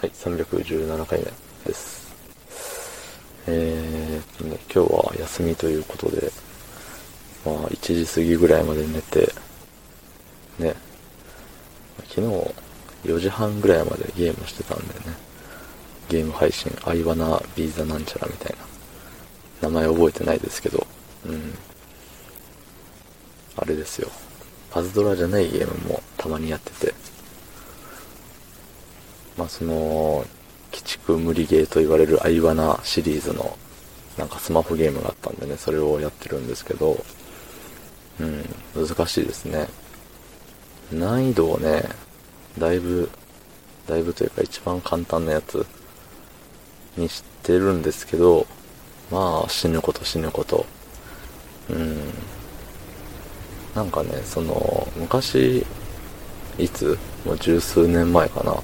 はい、317回目です。えーとね、今日は休みということで、まあ、1時過ぎぐらいまで寝て、ね、昨日4時半ぐらいまでゲームしてたんでね、ゲーム配信、アイワナビーザなんちゃらみたいな、名前覚えてないですけど、うん。あれですよ。パズドラじゃないゲームもたまにやってて、まあ、その、鬼畜無理ゲーと言われるアイワナシリーズの、なんかスマホゲームがあったんでね、それをやってるんですけど、うん、難しいですね。難易度をね、だいぶ、だいぶというか一番簡単なやつにしてるんですけど、まあ死ぬこと死ぬこと。うん。なんかね、その、昔、いつ？もう十数年前かな。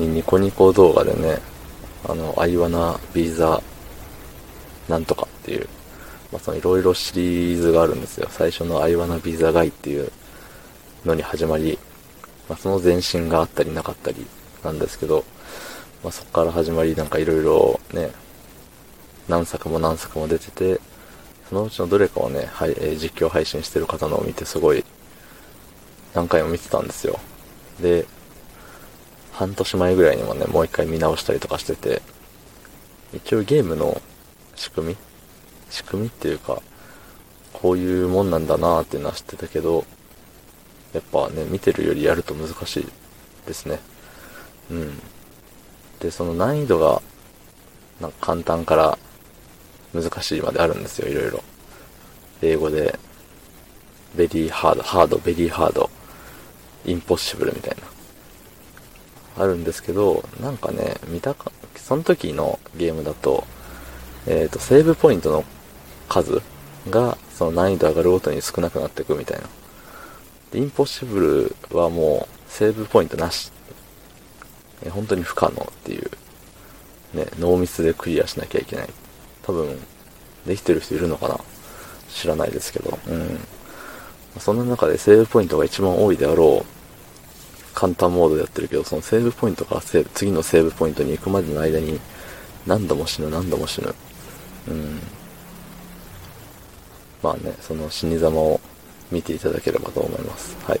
にニコニコ動画でね、あの、アイワナビーザなんとかっていう、まあ、そのいろいろシリーズがあるんですよ。最初のアイワナビーザガイっていうのに始まり、まあ、その前身があったりなかったりなんですけど、まあ、そこから始まりなんかいろいろね、何作も何作も出てて、そのうちのどれかをね、はい、えー、実況配信してる方のを見てすごい何回も見てたんですよ。で、半年前ぐらいにもね、もう一回見直したりとかしてて、一応ゲームの仕組み仕組みっていうか、こういうもんなんだなーっていうのは知ってたけど、やっぱね、見てるよりやると難しいですね。うん。で、その難易度が、なんか簡単から難しいまであるんですよ、いろいろ。英語で、 very hard、hard、very hard、impossible みたいな。あるんですけど、なんかね、見たか、その時のゲームだと、えっ、ー、と、セーブポイントの数が、その難易度上がるごとに少なくなっていくみたいな。で、 impossible はもう、セーブポイントなし。え本当に不可能っていう、ね、ノーミスでクリアしなきゃいけない。多分、できてる人いるのかな知らないですけど、うん。そんな中でセーブポイントが一番多いであろう、簡単モードでやってるけど、そのセーブポイントからセーブ、次のセーブポイントに行くまでの間に、何度も死ぬ、何度も死ぬ。うん。まあね、その死に様を見ていただければと思います。はい。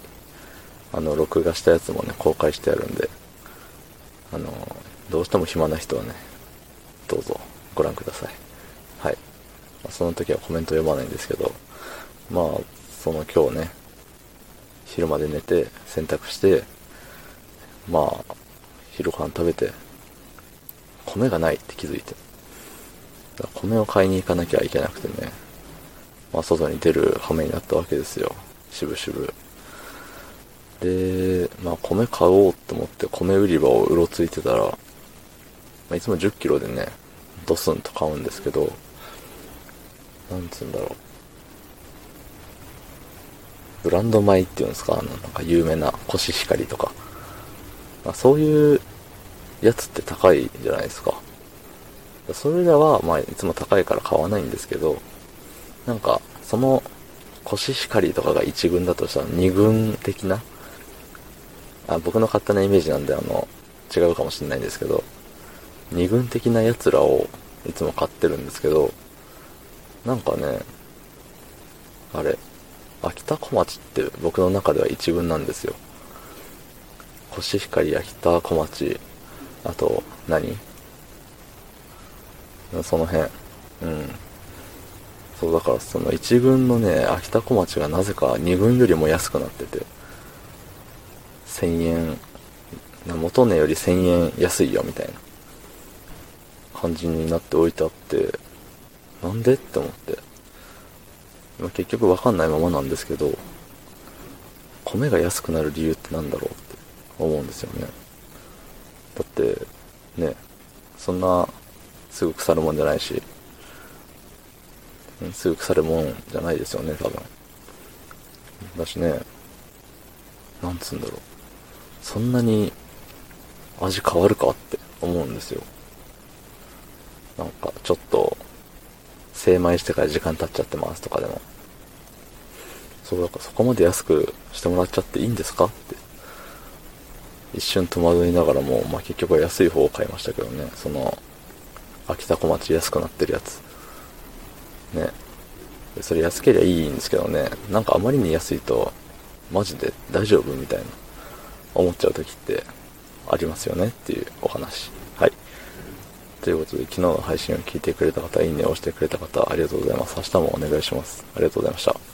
あの、録画したやつもね、公開してあるんで、あの、どうしても暇な人はね、どうぞご覧ください。はい。まあ、その時はコメント読まないんですけど、まあ、その今日ね、昼まで寝て、洗濯して、まあ、昼飯食べて、米がないって気づいて。米を買いに行かなきゃいけなくてね、まあ、外に出る羽目になったわけですよ。しぶしぶ。で、まあ、米買おうと思って米売り場をうろついてたら、まあ、いつも10キロでね、ドスンと買うんですけど、なんつうんだろう。ブランド米っていうんですか、あの、なんか有名なコシヒカリとか。まあ、そういうやつって高いじゃないですか。それらは、まあ、いつも高いから買わないんですけど、なんか、その、コシヒカリとかが1軍だとしたら2軍的な、あ僕の勝手なイメージなんで、あの、違うかもしれないんですけど、2軍的な奴らをいつも買ってるんですけど、なんかね、あれ、秋田小町って僕の中では1軍なんですよ。コシヒカリ、秋田小町、あと何、その辺。うん。そう、だからその1軍のね、秋田小町がなぜか2軍よりも安くなってて、1000円、元値より1000円安いよみたいな。感じになって置いてあって、なんで？って思って。結局わかんないままなんですけど、米が安くなる理由って何だろう？思うんですよね。だって、ね、そんな、すぐ腐るもんじゃないし、すぐ腐るもんじゃないですよね、多分。だしね、なんつうんだろう。そんなに味変わるかって思うんですよ。なんか、ちょっと、精米してから時間経っちゃってますとかでも。そう、だからそこまで安くしてもらっちゃっていいんですかって一瞬戸惑いながらも、まあ、結局は安い方を買いましたけどね、その、秋田小町安くなってるやつ。ね。それ安ければいいんですけどね、なんかあまりに安いと、マジで大丈夫みたいな、思っちゃう時ってありますよねっていうお話。はい。ということで、昨日の配信を聞いてくれた方、いいねを押してくれた方、ありがとうございます。明日もお願いします。ありがとうございました。